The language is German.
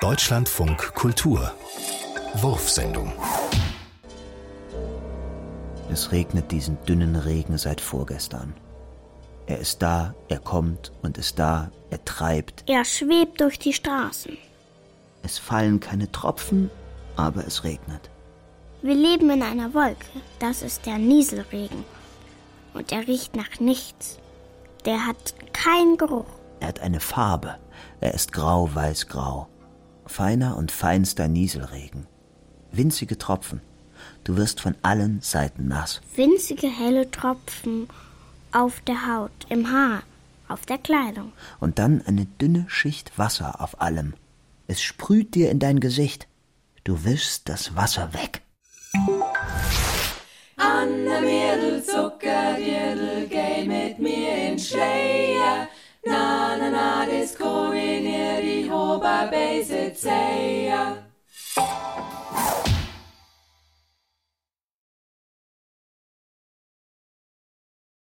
Deutschlandfunk Kultur Wurfsendung Es regnet diesen dünnen Regen seit vorgestern. Er ist da, er kommt und ist da, er treibt. Er schwebt durch die Straßen. Es fallen keine Tropfen, aber es regnet. Wir leben in einer Wolke. Das ist der Nieselregen. Und er riecht nach nichts. Der hat keinen Geruch. Er hat eine Farbe. Er ist grau-weiß-grau. Feiner und feinster Nieselregen. Winzige Tropfen. Du wirst von allen Seiten nass. Winzige helle Tropfen auf der Haut, im Haar, auf der Kleidung. Und dann eine dünne Schicht Wasser auf allem. Es sprüht dir in dein Gesicht. Du wischst das Wasser weg. Anne Abbe's Itzea.